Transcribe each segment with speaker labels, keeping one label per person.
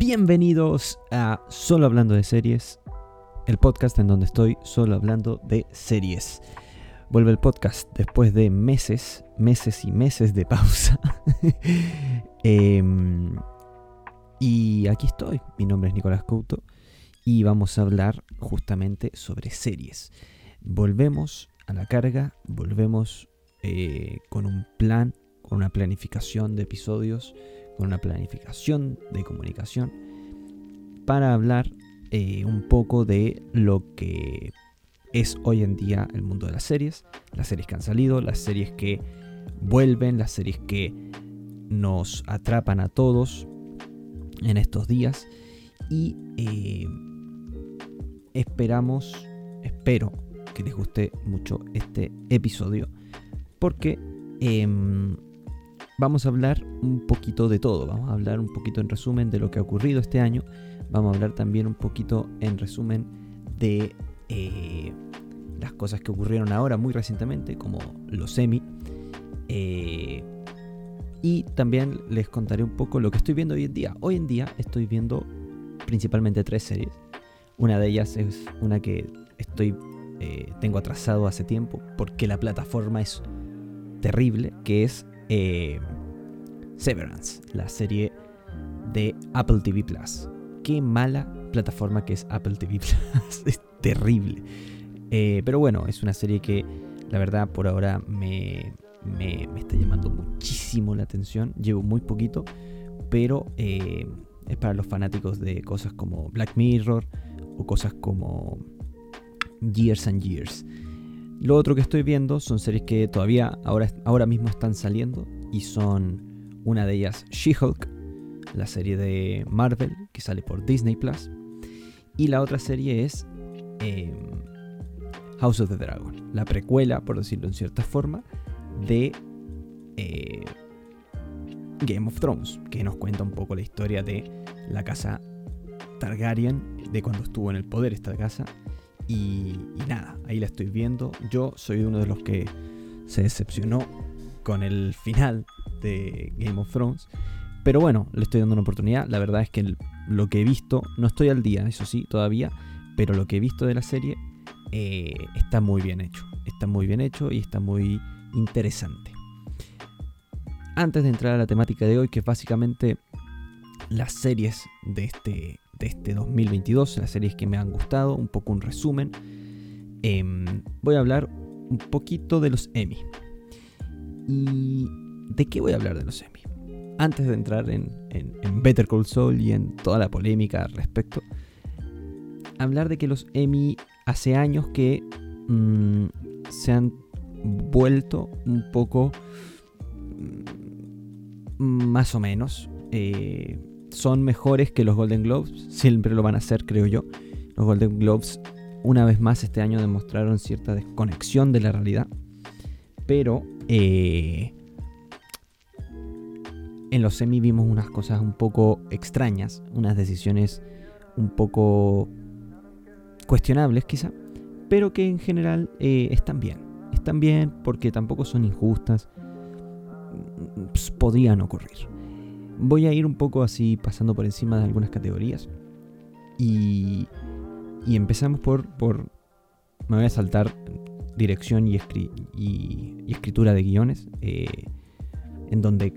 Speaker 1: Bienvenidos a Solo Hablando de Series, el podcast en donde estoy solo hablando de series. Vuelve el podcast después de meses, meses y meses de pausa. Em, y aquí estoy, mi nombre es Nicolás Couto y vamos a hablar justamente sobre series. Volvemos a la carga, volvemos eh, con un plan, con una planificación de episodios, con una planificación de comunicación para hablar eh, un poco de lo que es hoy en día el mundo de las series, las series que han salido, las series que vuelven, las series que nos atrapan a todos en estos días y eh, esperamos, espero que les guste mucho este episodio porque em, vamos a hablar un poquito de todo, vamos a hablar un poquito en resumen de lo que ha ocurrido este año, vamos a hablar también un poquito en resumen de eh, las cosas que ocurrieron ahora muy recientemente, como los semi. Eh, y también les contaré un poco lo que estoy viendo hoy en día. Hoy en día estoy viendo principalmente tres series. Una de ellas es una que estoy eh, tengo atrasado hace tiempo porque la plataforma es terrible, que es eh, Severance, la serie de Apple TV Plus. Qué mala plataforma que es Apple TV Plus. es terrible. Eh, pero bueno, es una serie que la verdad por ahora me, me, está llamando muchísimo la atención. Llevo muy poquito, pero eh, es para los fanáticos de cosas como Black Mirror o cosas como Years and Years. Lo otro que estoy viendo son series que todavía ahora, ahora mismo están saliendo y son una de ellas She-Hulk, la serie de Marvel que sale por Disney Plus, y la otra serie es em, House of the Dragon, la precuela, por decirlo en cierta forma, de eh, Game of Thrones, que nos cuenta un poco la historia de la casa Targaryen, de cuando estuvo en el poder esta casa. Y, nada, ahí la estoy viendo. Yo soy uno de los que se decepcionó con el final de Game of Thrones. Pero bueno, le estoy dando una oportunidad. La verdad es que lo que he visto, no estoy al día, eso sí, todavía. Pero lo que he visto de la serie eh, está muy bien hecho. Está muy bien hecho y está muy interesante. Antes de entrar a la temática de hoy, que es básicamente las series de este, de este 2022, las series que me han gustado, un poco un resumen, em, voy a hablar un poquito de los Emmy. ¿Y de qué voy a hablar de los Emmy? Antes de entrar en, Better Call Saul y en toda la polémica al respecto, hablar de que los Emmy hace años que mm, se han vuelto un poco mm, más o menos. Eh, son mejores que los Golden Globes, siempre lo van a hacer, creo yo. Los Golden Globes, una vez más, este año demostraron cierta desconexión de la realidad. Pero eh, en los semi vimos unas cosas un poco extrañas, unas decisiones un poco cuestionables quizá, pero que en general eh, están bien. Están bien porque tampoco son injustas. Pues, podrían ocurrir. Voy a ir un poco así pasando por encima de algunas categorías. Y, empezamos por, por... Me voy a saltar dirección y, escritura de guiones, eh, en donde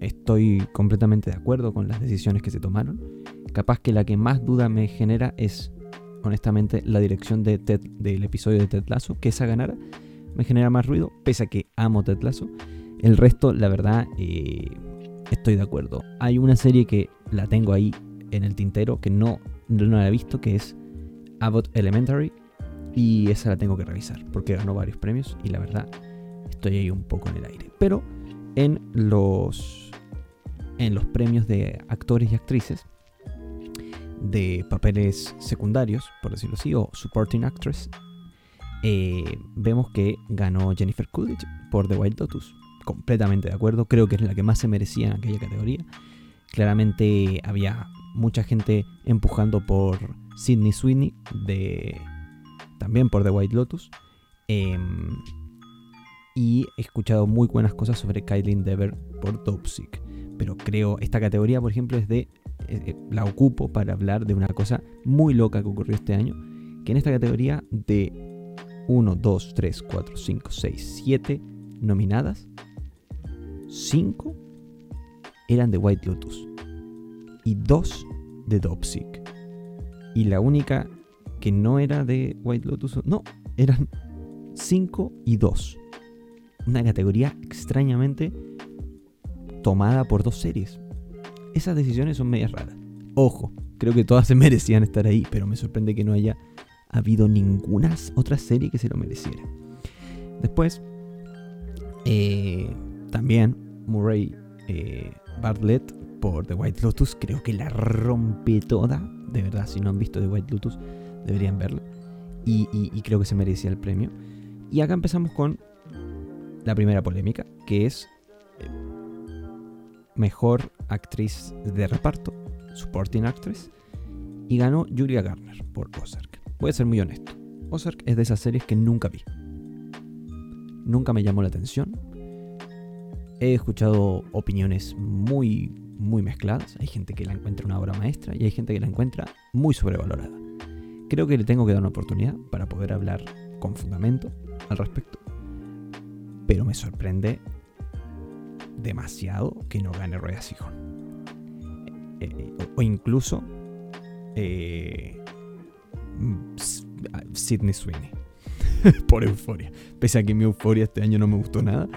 Speaker 1: estoy completamente de acuerdo con las decisiones que se tomaron. Capaz que la que más duda me genera es, honestamente, la dirección de del episodio de Ted Lasso, que esa ganara me genera más ruido, pese a que amo Ted Lasso. El resto, la verdad, eh, estoy de acuerdo. Hay una serie que la tengo ahí en el tintero que no, no la he visto, que es Abbott Elementary. Y esa la tengo que revisar porque ganó varios premios y la verdad estoy ahí un poco en el aire. Pero en los, en los premios de actores y actrices de papeles secundarios, por decirlo así, o supporting actress, eh, vemos que ganó Jennifer Coolidge por The Wild Lotus completamente de acuerdo. Creo que es la que más se merecía en aquella categoría. Claramente había mucha gente empujando por Sidney Sweeney, de, también por The White Lotus. Em, y he escuchado muy buenas cosas sobre Kylie Dever por Dopesick. Pero creo, esta categoría, por ejemplo, es de eh, eh, la ocupo para hablar de una cosa muy loca que ocurrió este año, que en esta categoría de 1, 2, 3, 4, 5, 6, 7 nominadas, 5 eran de White Lotus y 2 de Dopsic. Y la única que no era de White Lotus, no, eran 5 y 2. Una categoría extrañamente tomada por dos series. Esas decisiones son medias raras. Ojo, creo que todas se merecían estar ahí, pero me sorprende que no haya habido ninguna otra serie que se lo mereciera. Después, eh, también Murray eh, Bartlett por The White Lotus, creo que la rompe toda. De verdad, si no han visto The White Lotus, deberían verla. Y, creo que se merecía el premio. Y acá empezamos con la primera polémica, que es eh, mejor actriz de reparto, supporting actress, y ganó Julia Garner por Ozark. Voy a ser muy honesto. Ozark es de esas series que nunca vi. Nunca me llamó la atención. He escuchado opiniones muy, muy mezcladas. Hay gente que la encuentra una obra maestra y hay gente que la encuentra muy sobrevalorada. Creo que le tengo que dar una oportunidad para poder hablar con fundamento al respecto. Pero me sorprende demasiado que no gane Roy Sihon. Eh, eh, o, incluso eh, Sidney Sweeney. Por euforia. Pese a que mi euforia este año no me gustó nada,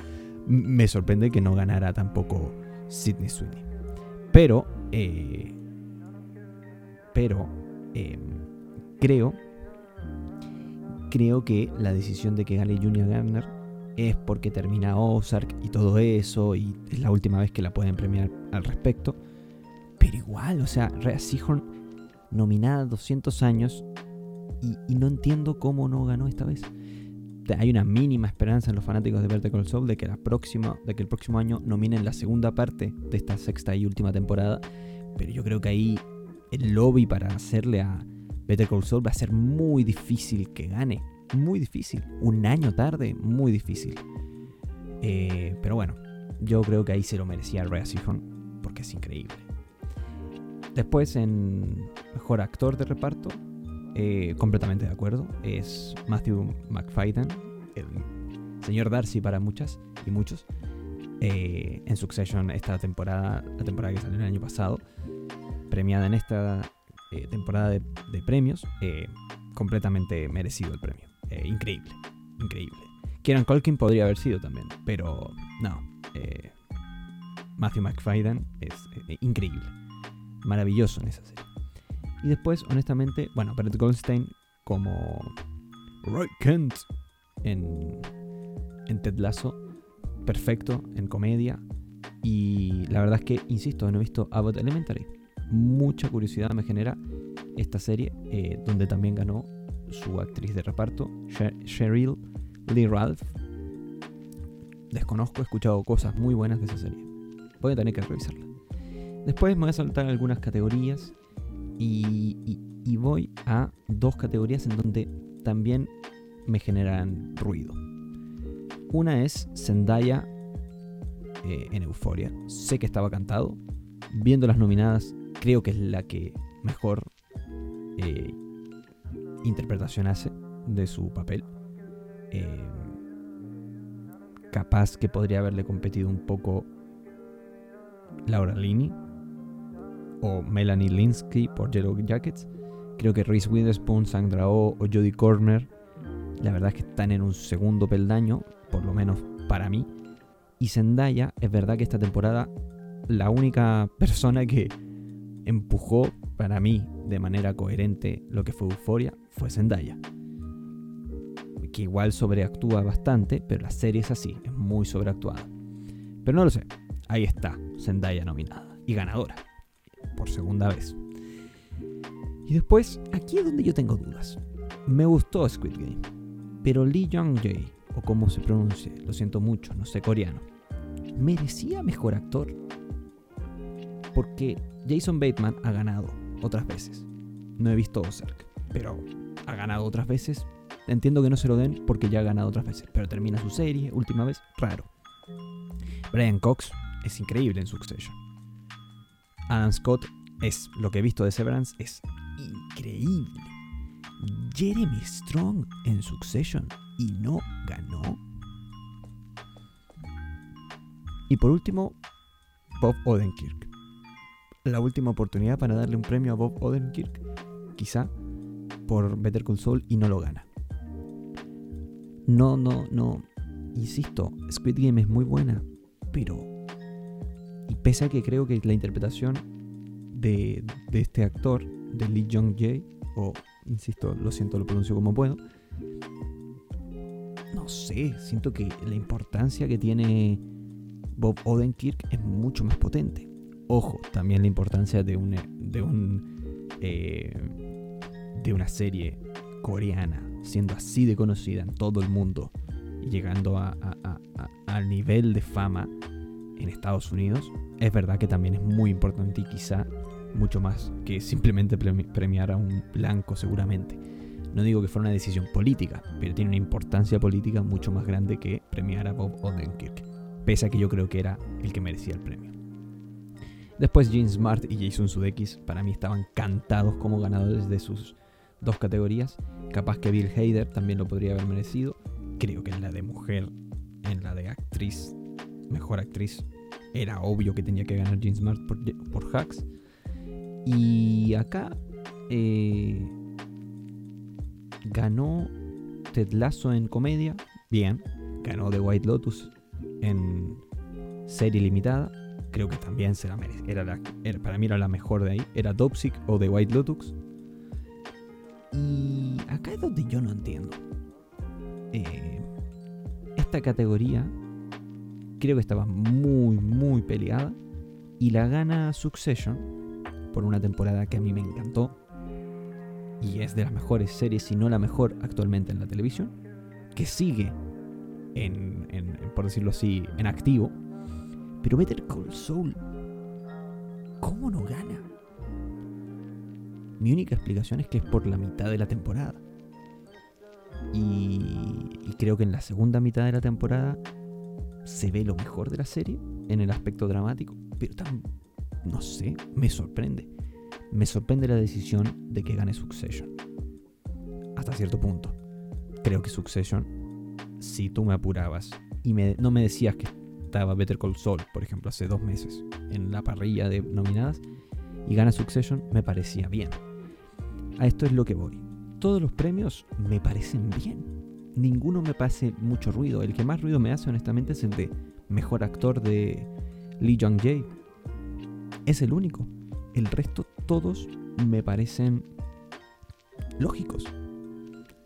Speaker 1: me sorprende que no ganara tampoco Sidney Sweeney. Pero, eh, pero, em, creo, creo que la decisión de que gane Junior Garner es porque termina Ozark y todo eso, y es la última vez que la pueden premiar al respecto. Pero igual, o sea, Rhea Seahorn nominada 200 años y, no entiendo cómo no ganó esta vez. Hay una mínima esperanza en los fanáticos de Vertical Soul de que, de que el próximo año nominen la segunda parte de esta sexta y última temporada. Pero yo creo que ahí el lobby para hacerle a Better Call Saul va a ser muy difícil que gane. Muy difícil. Un año tarde, muy difícil. Eh, pero bueno, yo creo que ahí se lo merecía Rhea Seahorn porque es increíble. Después en Mejor Actor de Reparto eh, completamente de acuerdo. Es Matthew McFadden, el señor Darcy para muchas y muchos. Eh, en Succession esta temporada, la temporada que salió el año pasado, premiada en esta eh, temporada de, premios, completamente merecido el premio. increíble, increíble. Kieran Colkin podría haber sido también, pero no. Matthew McFadden es increíble, maravilloso en esa serie. Y después, honestamente, bueno, Brett Goldstein como Roy Kent en, en Ted Lasso, perfecto en comedia. Y la verdad es que, insisto, no he visto Abbott Elementary. Mucha curiosidad me genera esta serie, eh, donde también ganó su actriz de reparto, Cheryl Lee Ralph. Desconozco, he escuchado cosas muy buenas de esa serie. Voy a tener que revisarla. Después me voy a saltar algunas categorías y, voy a dos categorías en donde también me generan ruido. Una es Zendaya eh, en Euforia. Sé que estaba cantado. Viendo las nominadas, creo que es la que mejor eh, interpretación hace de su papel. Eh, capaz que podría haberle competido un poco Laura Lini o Melanie Linsky por Yellow Jackets. Creo que Reese Witherspoon, Sandra Oh o Jodie Corner, la verdad es que están en un segundo peldaño, por lo menos para mí. Y Zendaya, es verdad que esta temporada la única persona que empujó para mí de manera coherente lo que fue Euforia fue Zendaya. Que igual sobreactúa bastante, pero la serie es así, es muy sobreactuada. Pero no lo sé, ahí está, Zendaya nominada y ganadora por segunda vez. Y después, aquí es donde yo tengo dudas. Me gustó Squid Game, pero Lee Jong-jae, o como se pronuncie, lo siento mucho, no sé coreano, merecía mejor actor. Porque Jason Bateman ha ganado otras veces. No he visto Ozark, pero ha ganado otras veces. Entiendo que no se lo den porque ya ha ganado otras veces, pero termina su serie, última vez, raro. Brian Cox es increíble en Succession. Adam Scott es lo que he visto de Severance es increíble. Jeremy Strong en Succession y no ganó. Y por último, Bob Odenkirk. La última oportunidad para darle un premio a Bob Odenkirk, quizá por Better Call Saul y no lo gana. No, no, no. Insisto, Squid Game es muy buena, pero. Y pese a que creo que la interpretación de, de este actor, de Lee Jong Jae, o insisto, lo siento, lo pronuncio como puedo. No sé, siento que la importancia que tiene Bob Odenkirk es mucho más potente. Ojo, también la importancia de un, de un eh, de una serie coreana siendo así de conocida en todo el mundo y llegando a, al nivel de fama en Estados Unidos, es verdad que también es muy importante y quizá mucho más que simplemente premiar a un blanco seguramente. No digo que fuera una decisión política, pero tiene una importancia política mucho más grande que premiar a Bob Odenkirk, pese a que yo creo que era el que merecía el premio. Después Gene Smart y Jason Sudeikis para mí estaban cantados como ganadores de sus dos categorías. Capaz que Bill Hader también lo podría haber merecido. Creo que en la de mujer, en la de actriz, mejor actriz, era obvio que tenía que ganar Gene Smart por, Hacks. Y acá eh, ganó Ted Lasso en comedia, bien. Ganó The White Lotus en serie limitada. Creo que también se la. Era, para mí era la mejor de ahí. Era Dopsic o The White Lotus. Y acá es donde yo no entiendo. Eh, esta categoría creo que estaba muy, muy peleada. Y la gana Succession por una temporada que a mí me encantó y es de las mejores series, si no la mejor actualmente en la televisión, que sigue en, por decirlo así, en activo. Pero Better Call Saul, ¿cómo no gana? Mi única explicación es que es por la mitad de la temporada. Y, y creo que en la segunda mitad de la temporada se ve lo mejor de la serie en el aspecto dramático, pero tan no sé, me sorprende. Me sorprende la decisión de que gane Succession. Hasta cierto punto. Creo que Succession, si tú me apurabas y no me decías que estaba Better Call Saul, por ejemplo, hace dos meses, en la parrilla de nominadas, y gana Succession, me parecía bien. A esto es lo que voy. Todos los premios me parecen bien. Ninguno me parece mucho ruido. El que más ruido me hace, honestamente, es el de mejor actor de Lee Jong-jae es el único. El resto todos me parecen lógicos.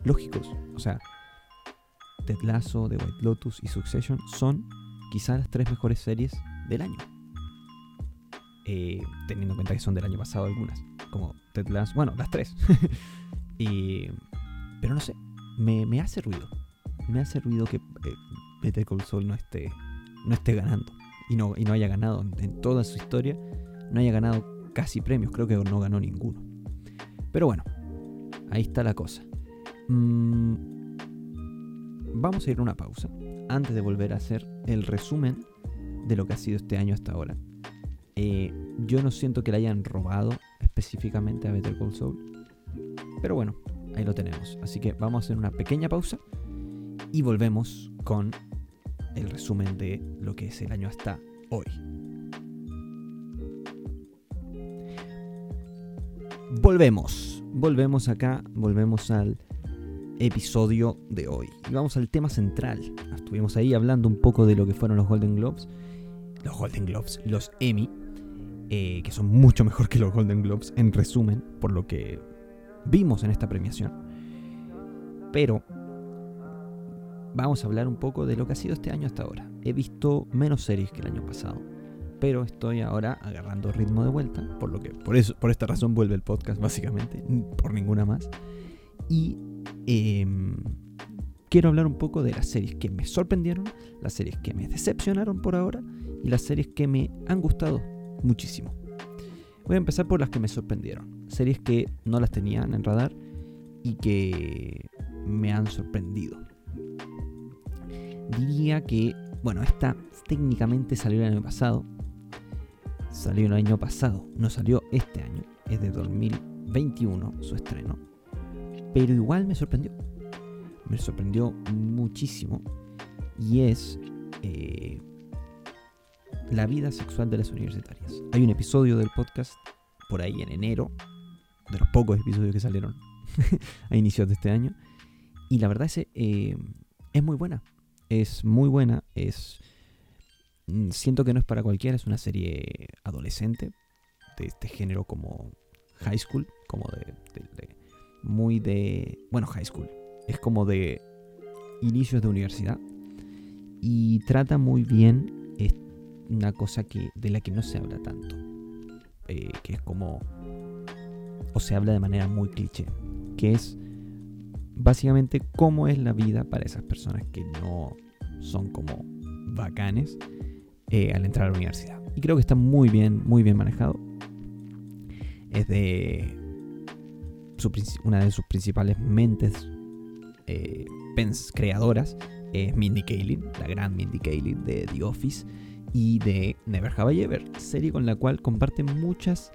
Speaker 1: Lógicos. O sea, Ted Lasso, The White Lotus y Succession son quizás las tres mejores series del año. Eh, teniendo en cuenta que son del año pasado algunas. Como Ted Lasso. Bueno, las tres. pero no sé. Me, hace ruido. Me hace ruido que eh, Better Call no esté, no esté ganando. Y no, y no haya ganado en toda su historia no haya ganado casi premios, creo que no ganó ninguno. Pero bueno, ahí está la cosa. Mm, vamos a ir a una pausa antes de volver a hacer el resumen de lo que ha sido este año hasta ahora. Eh, yo no siento que le hayan robado específicamente a Better Call Saul, pero bueno, ahí lo tenemos. Así que vamos a hacer una pequeña pausa y volvemos con el resumen de lo que es el año hasta hoy. volvemos. Volvemos acá, volvemos al episodio de hoy. Y vamos al tema central. Estuvimos ahí hablando un poco de lo que fueron los Golden Globes. Los Golden Globes, los Emmy, eh, que son mucho mejor que los Golden Globes, en resumen, por lo que vimos en esta premiación. Pero vamos a hablar un poco de lo que ha sido este año hasta ahora. He visto menos series que el año pasado pero estoy ahora agarrando ritmo de vuelta, por lo que por eso por esta razón vuelve el podcast básicamente, por ninguna más. Y em, quiero hablar un poco de las series que me sorprendieron, las series que me decepcionaron por ahora y las series que me han gustado muchísimo. Voy a empezar por las que me sorprendieron, series que no las tenían en radar y que me han sorprendido. Diría que, bueno, esta técnicamente salió el año pasado, salió el año pasado, no salió este año, es de 2021 su estreno, pero igual me sorprendió. Me sorprendió muchísimo y es eh, la vida sexual de las universitarias. Hay un episodio del podcast por ahí en enero, de los pocos episodios que salieron a inicios de este año, y la verdad es, eh, es muy buena. Es muy buena, es... Mm, siento que no es para cualquiera, es una serie adolescente, de este género como high school, como de muy de... Bueno, high school. Es como de inicios de universidad. Y trata muy bien una cosa que, de la que no se habla tanto. Eh, que es como... O se habla de manera muy cliché. Que es básicamente cómo es la vida para esas personas que no son como bacanes eh, al entrar a la universidad. Y creo que está muy bien, muy bien manejado. Es de una de sus principales mentes eh, creadoras es Mindy Kaling, la gran Mindy Kaling de The Office y de Never Have I Ever, serie con la cual comparte muchas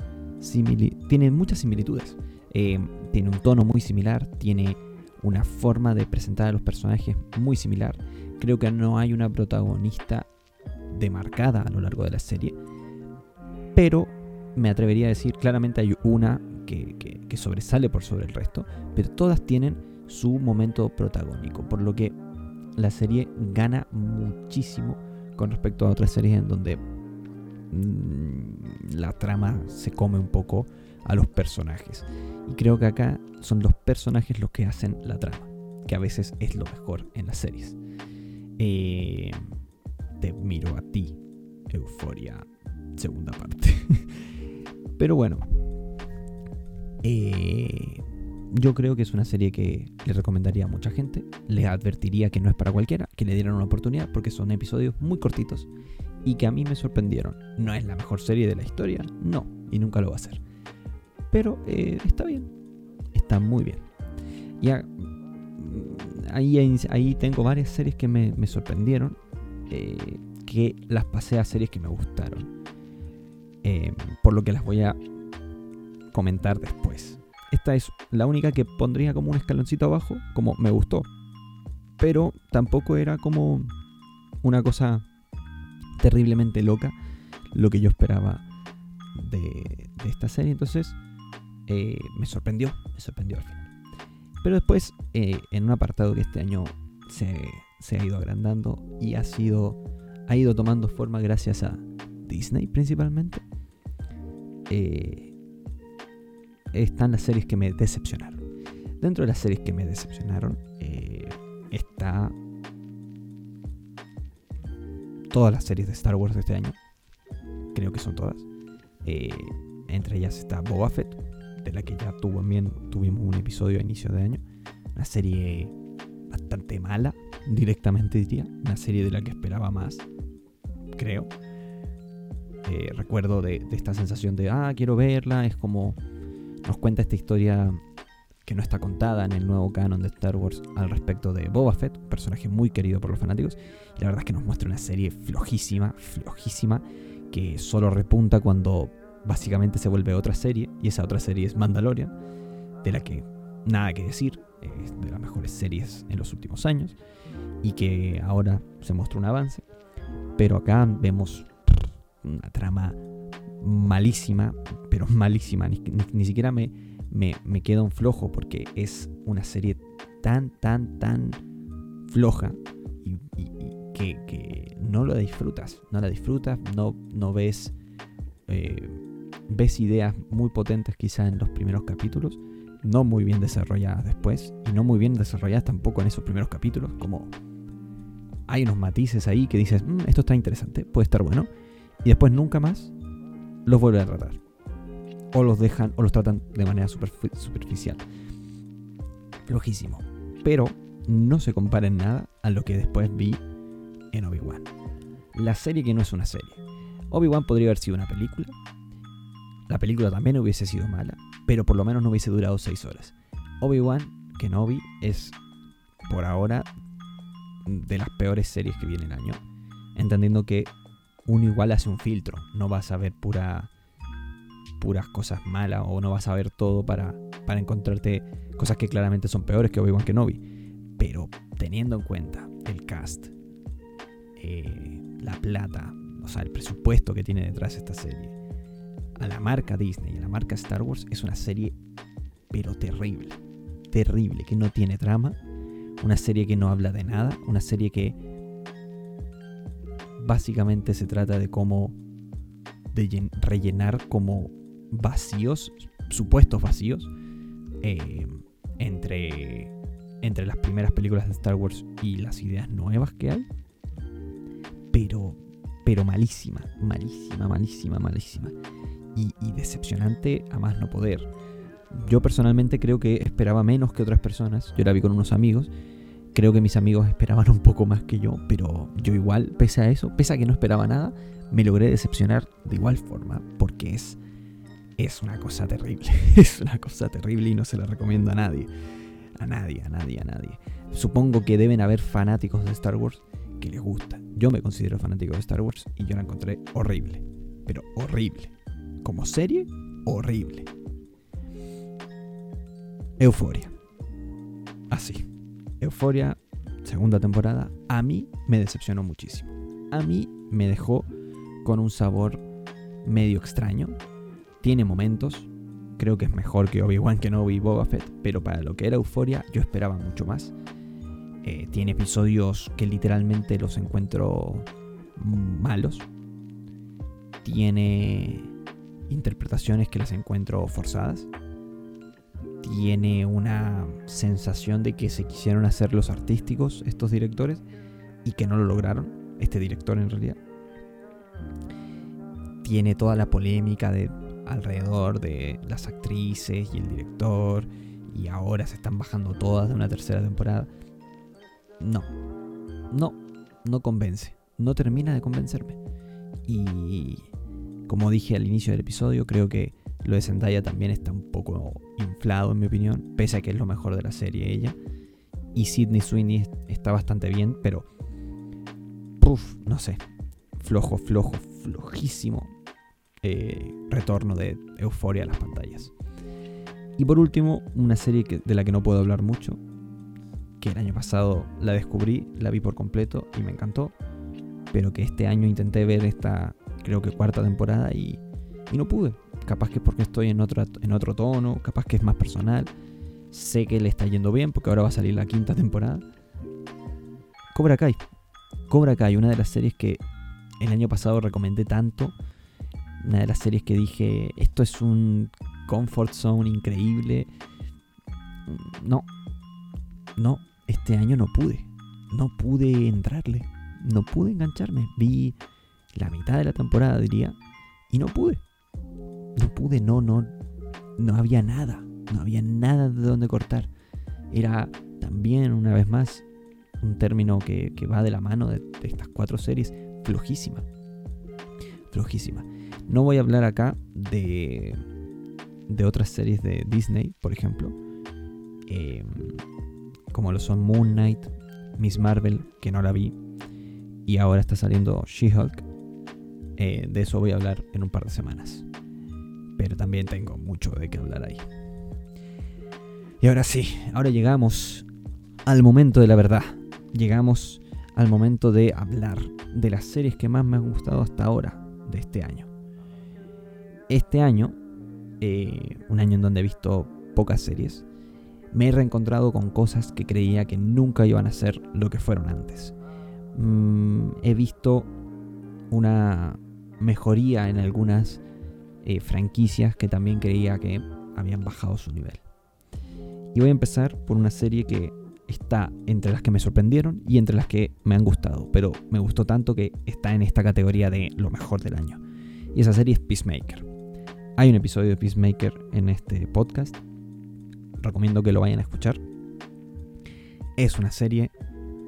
Speaker 1: tiene muchas similitudes. Eh, tiene un tono muy similar, tiene una forma de presentar a los personajes muy similar. Creo que no hay una protagonista demarcada a lo largo de la serie, pero me atrevería a decir claramente hay una que, sobresale por sobre el resto, pero todas tienen su momento protagónico, por lo que la serie gana muchísimo con respecto a otras series en donde la trama se come un poco a los personajes. Y creo que acá son los personajes los que hacen la trama, que a veces es lo mejor en las series. Eh, te miro a ti, Euforia, segunda parte. Pero bueno, eh, yo creo que es una serie que le recomendaría a mucha gente. Les advertiría que no es para cualquiera, que le dieran una oportunidad porque son episodios muy cortitos y que a mí me sorprendieron. No es la mejor serie de la historia, no, y nunca lo va a ser. Pero eh, está bien, está muy bien. Ya, mm, ahí, ahí tengo varias series que me, sorprendieron, eh, que las pasé a series que me gustaron. por lo que las voy a comentar después. Esta es la única que pondría como un escaloncito abajo, como me gustó. Pero tampoco era como una cosa terriblemente loca lo que yo esperaba de, esta serie. Entonces eh, me sorprendió, me sorprendió al final. Pero después, eh, en un apartado que este año se, ha ido agrandando y ha sido ha ido tomando forma gracias a Disney principalmente. Eh, están las series que me decepcionaron. Dentro de las series que me decepcionaron está todas las series de Star Wars de este año. Creo que son todas. Eh, entre ellas está Boba Fett, de la que ya tuvo, bien, tuvimos un episodio a inicio de año. Una serie bastante mala, directamente diría. Una serie de la que esperaba más, creo. Eh, recuerdo de, de, esta sensación de, ah, quiero verla, es como nos cuenta esta historia que no está contada en el nuevo canon de Star Wars al respecto de Boba Fett, un personaje muy querido por los fanáticos. Y la verdad es que nos muestra una serie flojísima, flojísima, que solo repunta cuando básicamente se vuelve otra serie, y esa otra serie es Mandalorian, de la que nada que decir, es de las mejores series en los últimos años, y que ahora se muestra un avance. Pero acá vemos una trama malísima, pero malísima. Ni, siquiera me, me, queda un flojo porque es una serie tan, tan, tan floja y, que, no lo disfrutas. No la disfrutas, no, no ves, eh, ves ideas muy potentes quizás en los primeros capítulos, no muy bien desarrolladas después y no muy bien desarrolladas tampoco en esos primeros capítulos, como hay unos matices ahí que dices, mm, esto está interesante, puede estar bueno, y después nunca más los vuelven a tratar. O los dejan o los tratan de manera superficial. Flojísimo. Pero no se compara en nada a lo que después vi en Obi-Wan. La serie que no es una serie. Obi-Wan podría haber sido una película. La película también hubiese sido mala, pero por lo menos no hubiese durado 6 horas. Obi-Wan Kenobi es por ahora de las peores series que viene el año, entendiendo que uno igual hace un filtro. No vas a ver pura, puras cosas malas o no vas a ver todo para, para encontrarte cosas que claramente son peores que Obi-Wan Kenobi. Pero teniendo en cuenta el cast, eh, la plata, o sea, el presupuesto que tiene detrás esta serie, a la marca Disney y a la marca Star Wars, es una serie pero terrible. Terrible, que no tiene trama, una serie que no habla de nada, una serie que básicamente se trata de cómo de rellenar como vacíos, supuestos vacíos, eh, entre, entre las primeras películas de Star Wars y las ideas nuevas que hay. Pero, pero malísima, malísima, malísima, malísima. Y, y decepcionante a más no poder. Yo personalmente creo que esperaba menos que otras personas. Yo la vi con unos amigos Creo que mis amigos esperaban un poco más que yo, pero yo igual, pese a eso, pese a que no esperaba nada, me logré decepcionar de igual forma, porque es, es una cosa terrible. es una cosa terrible y no se la recomiendo a nadie. A nadie, a nadie, a nadie. Supongo que deben haber fanáticos de Star Wars que les gusta. Yo me considero fanático de Star Wars y yo la encontré horrible. Pero horrible. Como serie, horrible. Euforia. Así. Euforia, segunda temporada, a mí me decepcionó muchísimo. A mí me dejó con un sabor medio extraño. Tiene momentos, creo que es mejor que Obi-Wan Kenobi y Boba Fett, pero para lo que era Euforia yo esperaba mucho más. Eh, tiene episodios que literalmente los encuentro malos. Tiene interpretaciones que las encuentro forzadas tiene una sensación de que se quisieron hacer los artísticos estos directores y que no lo lograron, este director en realidad. Tiene toda la polémica de alrededor de las actrices y el director y ahora se están bajando todas de una tercera temporada. No, no, no convence, no termina de convencerme. Y como dije al inicio del episodio, creo que lo de Zendaya también está un poco inflado, en mi opinión, pese a que es lo mejor de la serie ella. Y Sidney Sweeney está bastante bien, pero. Puf, no sé. Flojo, flojo, flojísimo eh, retorno de euforia a las pantallas. Y por último, una serie de la que no puedo hablar mucho, que el año pasado la descubrí, la vi por completo y me encantó, pero que este año intenté ver esta, creo que cuarta temporada y, y no pude. Capaz que es porque estoy en, otro en otro tono, capaz que es más personal. Sé que le está yendo bien porque ahora va a salir la quinta temporada. Cobra Kai. Cobra Kai, una de las series que el año pasado recomendé tanto. Una de las series que dije, esto es un comfort zone increíble. No, no, este año no pude. No pude entrarle. No pude engancharme. Vi la mitad de la temporada, diría, y no pude no pude, no, no, no había nada, no había nada de donde cortar. Era también, una vez más, un término que, va de la mano de, estas cuatro series, flojísima. Flojísima. No voy a hablar acá de, de otras series de Disney, por ejemplo, em, como lo son Moon Knight, Miss Marvel, que no la vi, y ahora está saliendo She-Hulk. Eh, de eso voy a hablar en un par de semanas pero también tengo mucho de qué hablar ahí. Y ahora sí, ahora llegamos al momento de la verdad. Llegamos al momento de hablar de las series que más me han gustado hasta ahora de este año. Este año, eh, un año en donde he visto pocas series, me he reencontrado con cosas que creía que nunca iban a ser lo que fueron antes. Mm, he visto una mejoría en algunas eh, franquicias que también creía que habían bajado su nivel. Y voy a empezar por una serie que está entre las que me sorprendieron y entre las que me han gustado, pero me gustó tanto que está en esta categoría de lo mejor del año. Y esa serie es Peacemaker. Hay un episodio de Peacemaker en este podcast. Recomiendo que lo vayan a escuchar. Es una serie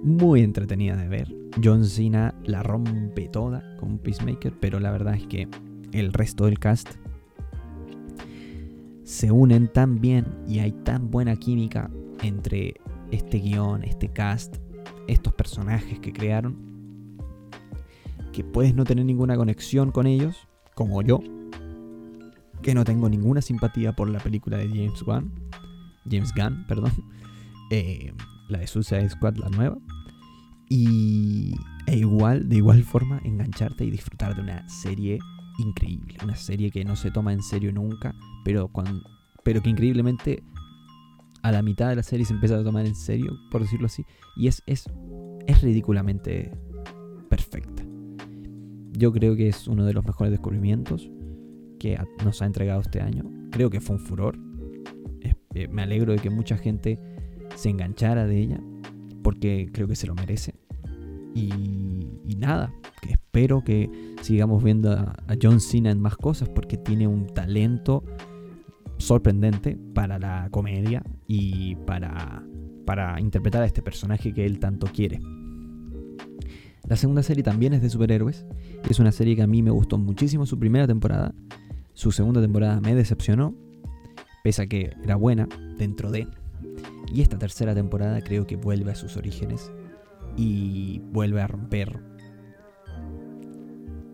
Speaker 1: muy entretenida de ver. John Cena la rompe toda con Peacemaker, pero la verdad es que el resto del cast se unen tan bien y hay tan buena química entre este guion, este cast, estos personajes que crearon, que puedes no tener ninguna conexión con ellos, como yo, que no tengo ninguna simpatía por la película de James Gunn, James Gunn, perdón, eh, la de Suicide Squad, la nueva, y e igual, de igual forma, engancharte y disfrutar de una serie increíble, una serie que no se toma en serio nunca, pero, pero que increíblemente a la mitad de la serie se empieza a tomar en serio, por decirlo así, y es, es, es ridículamente perfecta. Yo creo que es uno de los mejores descubrimientos que nos ha entregado este año. Creo que fue un furor. Eh, me alegro de que mucha gente se enganchara de ella, porque creo que se lo merece. Y, nada, que espero que sigamos viendo a, a John Cena en más cosas, porque tiene un talento sorprendente para la comedia y para, para interpretar a este personaje que él tanto quiere. La segunda serie también es de superhéroes. Es una serie que a mí me gustó muchísimo su primera temporada. Su segunda temporada me decepcionó, pese a que era buena dentro de. Y esta tercera temporada creo que vuelve a sus orígenes y vuelve a romper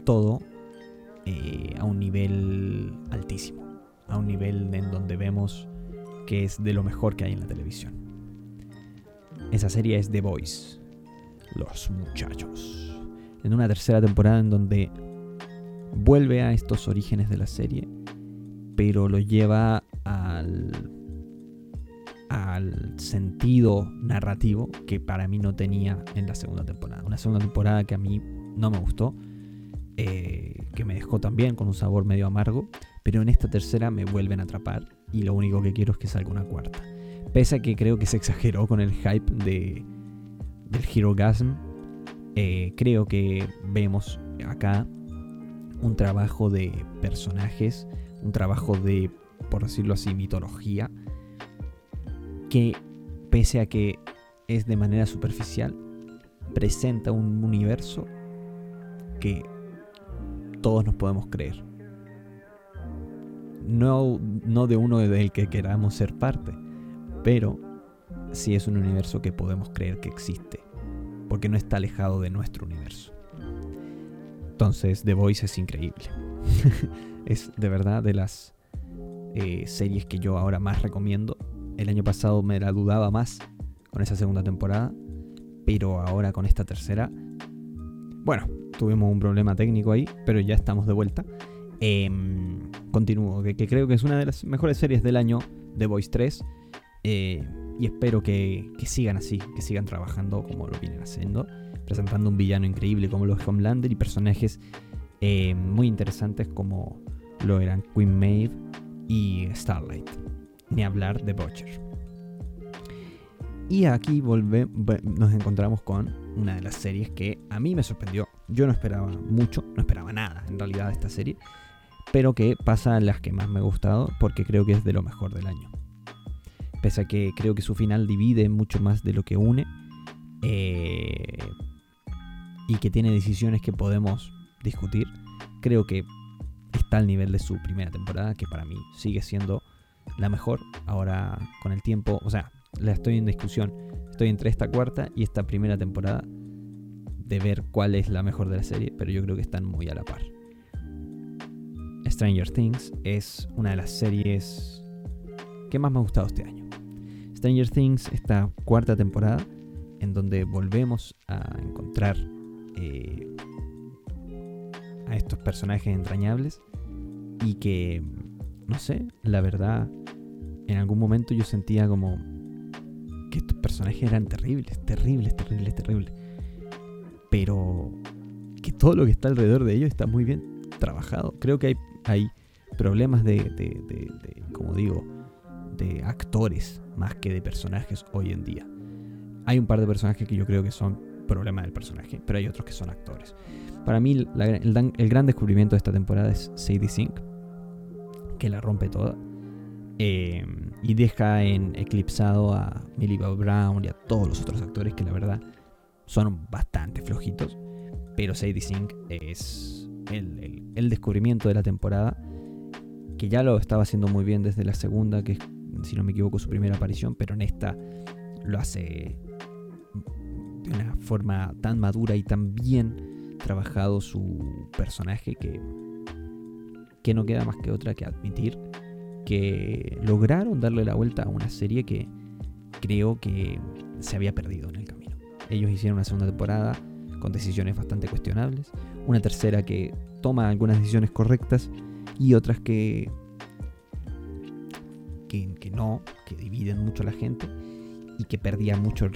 Speaker 1: todo eh, a un nivel altísimo a un nivel en donde vemos que es de lo mejor que hay en la televisión. Esa serie es The Boys, Los Muchachos. En una tercera temporada en donde vuelve a estos orígenes de la serie, pero lo lleva al, sentido narrativo que para mí no tenía en la segunda temporada. Una segunda temporada que a mí no me gustó, eh, que me dejó también con un sabor medio amargo, pero en esta tercera me vuelven a atrapar y lo único que quiero es que salga una cuarta. Pese a que creo que se exageró con el hype de, del Hero Gasm, eh, creo que vemos acá un trabajo de personajes, un trabajo de, por decirlo así, mitología, que pese a que es de manera superficial, presenta un universo que todos nos podemos creer no, no de uno del que queramos ser parte, pero sí es un universo que podemos creer que existe, porque no está alejado de nuestro universo. Entonces, The Voice es increíble. es de verdad de las eh, series que yo ahora más recomiendo. El año pasado me la dudaba más con esa segunda temporada, pero ahora con esta tercera, bueno, tuvimos un problema técnico ahí, pero ya estamos de vuelta. Eh, continúo, que, creo que es una de las mejores series del año, The Voice 3. Eh, y espero que, sigan así, que sigan trabajando como lo vienen haciendo, presentando un villano increíble como los Homelander y personajes eh, muy interesantes como lo eran Queen Maeve y Starlight. Ni hablar de Butcher. Y aquí volve, nos encontramos con una de las series que a mí me sorprendió. Yo no esperaba mucho, no esperaba nada en realidad de esta serie pero que pasa a las que más me ha gustado porque creo que es de lo mejor del año. Pese a que creo que su final divide mucho más de lo que une eh, y que tiene decisiones que podemos discutir, creo que está al nivel de su primera temporada, que para mí sigue siendo la mejor. Ahora con el tiempo, o sea, la estoy en discusión. Estoy entre esta cuarta y esta primera temporada de ver cuál es la mejor de la serie, pero yo creo que están muy a la par. Stranger Things es una de las series que más me ha gustado este año. Stranger Things, esta cuarta temporada, en donde volvemos a encontrar eh, a estos personajes entrañables y que, no sé, la verdad, en algún momento yo sentía como que estos personajes eran terribles, terribles, terribles, terribles. Pero que todo lo que está alrededor de ellos está muy bien trabajado. Creo que hay hay problemas de, como digo, de actores más que de personajes hoy en día. Hay un par de personajes que yo creo que son problemas del personaje, pero hay otros que son actores. Para mí, el, gran descubrimiento de esta temporada es Sadie Sink, que la rompe toda. Em, y deja en eclipsado a Millie Bob Brown y a todos los otros actores que la verdad son bastante flojitos. Pero Sadie Sink es el, descubrimiento de la temporada, que ya lo estaba haciendo muy bien desde la segunda, que es, si no me equivoco, su primera aparición, pero en esta lo hace de una forma tan madura y tan bien trabajado su personaje que, que no queda más que otra que admitir que lograron darle la vuelta a una serie que creo que se había perdido en el camino. Ellos hicieron una segunda temporada con decisiones bastante cuestionables, una tercera que toma algunas decisiones correctas y otras que, que, no, que dividen mucho a la gente y que perdía mucho,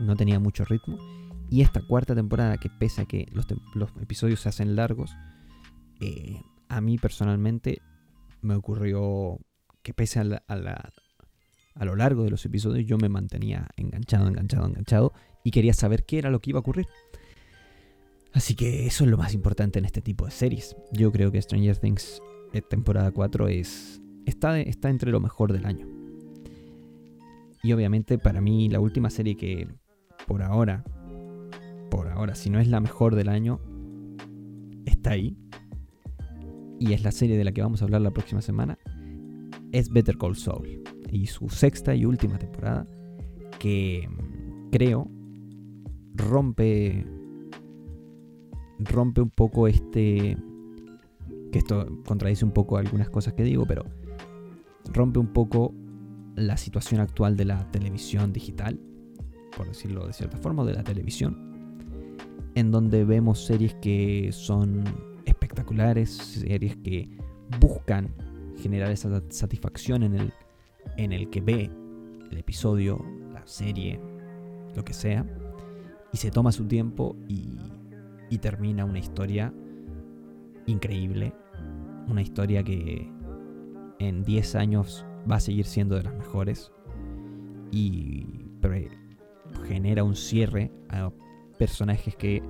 Speaker 1: no tenía mucho ritmo. Y esta cuarta temporada, que pese a que los, episodios se hacen largos, eh, a mí personalmente me ocurrió que pese a, la, a, lo largo de los episodios yo me mantenía enganchado, enganchado, enganchado y quería saber qué era lo que iba a ocurrir. Así que eso es lo más importante en este tipo de series. Yo creo que Stranger Things eh, temporada 4 es, está, está entre lo mejor del año. Y obviamente para mí la última serie que por ahora por ahora, si no es la mejor del año, está ahí. Y es la serie de la que vamos a hablar la próxima semana. Es Better Call Saul. Y su sexta y última temporada. Que creo rompe. Rompe un poco este. Que esto contradice un poco algunas cosas que digo, pero rompe un poco la situación actual de la televisión digital, por decirlo de cierta forma, de la televisión en donde vemos series que son espectaculares, series que buscan generar esa satisfacción en el, en el que ve el episodio, la serie, lo que sea, y se toma su tiempo y, y termina una historia increíble, una historia que en 10 años va a seguir siendo de las mejores y genera un cierre a personajes que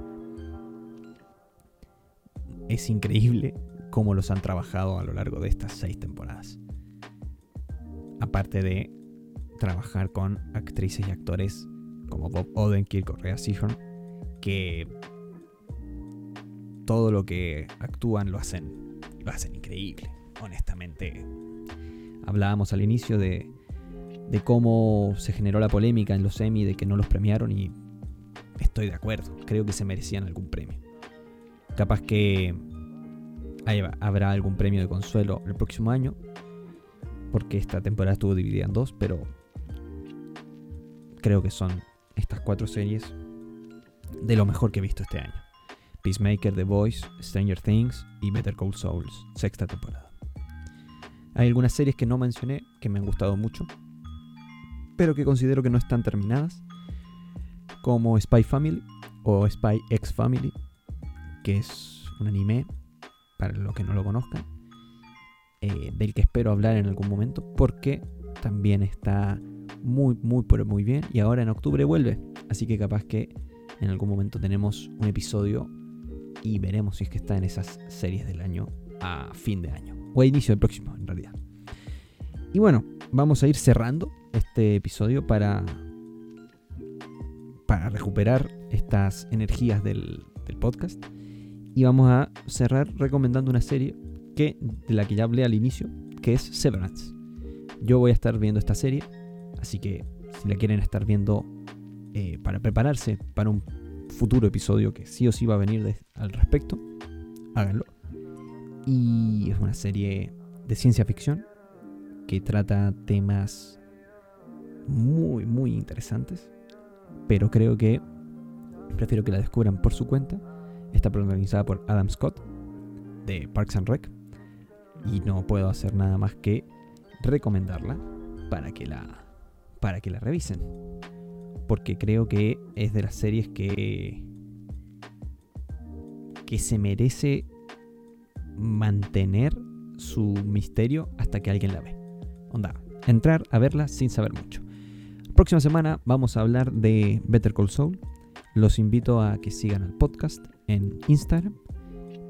Speaker 1: es increíble cómo los han trabajado a lo largo de estas seis temporadas. Aparte de trabajar con actrices y actores como Bob Odenkirk o Rhea Seahorn, que todo lo que actúan lo hacen, lo hacen increíble. Honestamente, hablábamos al inicio de, cómo se generó la polémica en los Emmy de que no los premiaron y estoy de acuerdo. Creo que se merecían algún premio. Capaz que habrá algún premio de consuelo el próximo año. Porque esta temporada estuvo dividida en dos, pero creo que son estas cuatro series de lo mejor que he visto este año. Peacemaker, The Voice, Stranger Things y Better Call Souls, sexta temporada. Hay algunas series que no mencioné que me han gustado mucho, pero que considero que no están terminadas como Spy Family o Spy X Family, que es un anime, para los que no lo conozcan, eh, del que espero hablar en algún momento, porque también está muy, muy, pero muy bien, y ahora en octubre vuelve, así que capaz que en algún momento tenemos un episodio y veremos si es que está en esas series del año a fin de año, o a inicio del próximo, en realidad. Y bueno, vamos a ir cerrando este episodio para para recuperar estas energías del, podcast. Y vamos a cerrar recomendando una serie que, de la que ya hablé al inicio, que es Severance. Yo voy a estar viendo esta serie, así que si la quieren estar viendo eh, para prepararse para un futuro episodio que sí o sí va a venir al respecto, háganlo. Y es una serie de ciencia ficción que trata temas muy, muy interesantes pero creo que prefiero que la descubran por su cuenta. Está protagonizada por Adam Scott de Parks and Rec y no puedo hacer nada más que recomendarla para que la para que la revisen. Porque creo que es de las series que que se merece mantener su misterio hasta que alguien la ve. Onda, entrar a verla sin saber mucho próxima semana vamos a hablar de Better Call Saul. Los invito a que sigan el podcast en Instagram.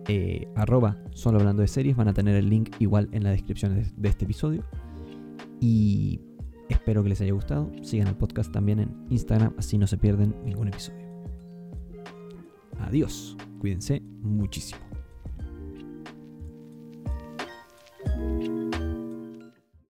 Speaker 1: Eh, arroba solo hablando de series. Van a tener el link igual en la descripción de, este episodio. Y espero que les haya gustado. Sigan el podcast también en Instagram, así no se pierden ningún episodio. Adiós. Cuídense muchísimo.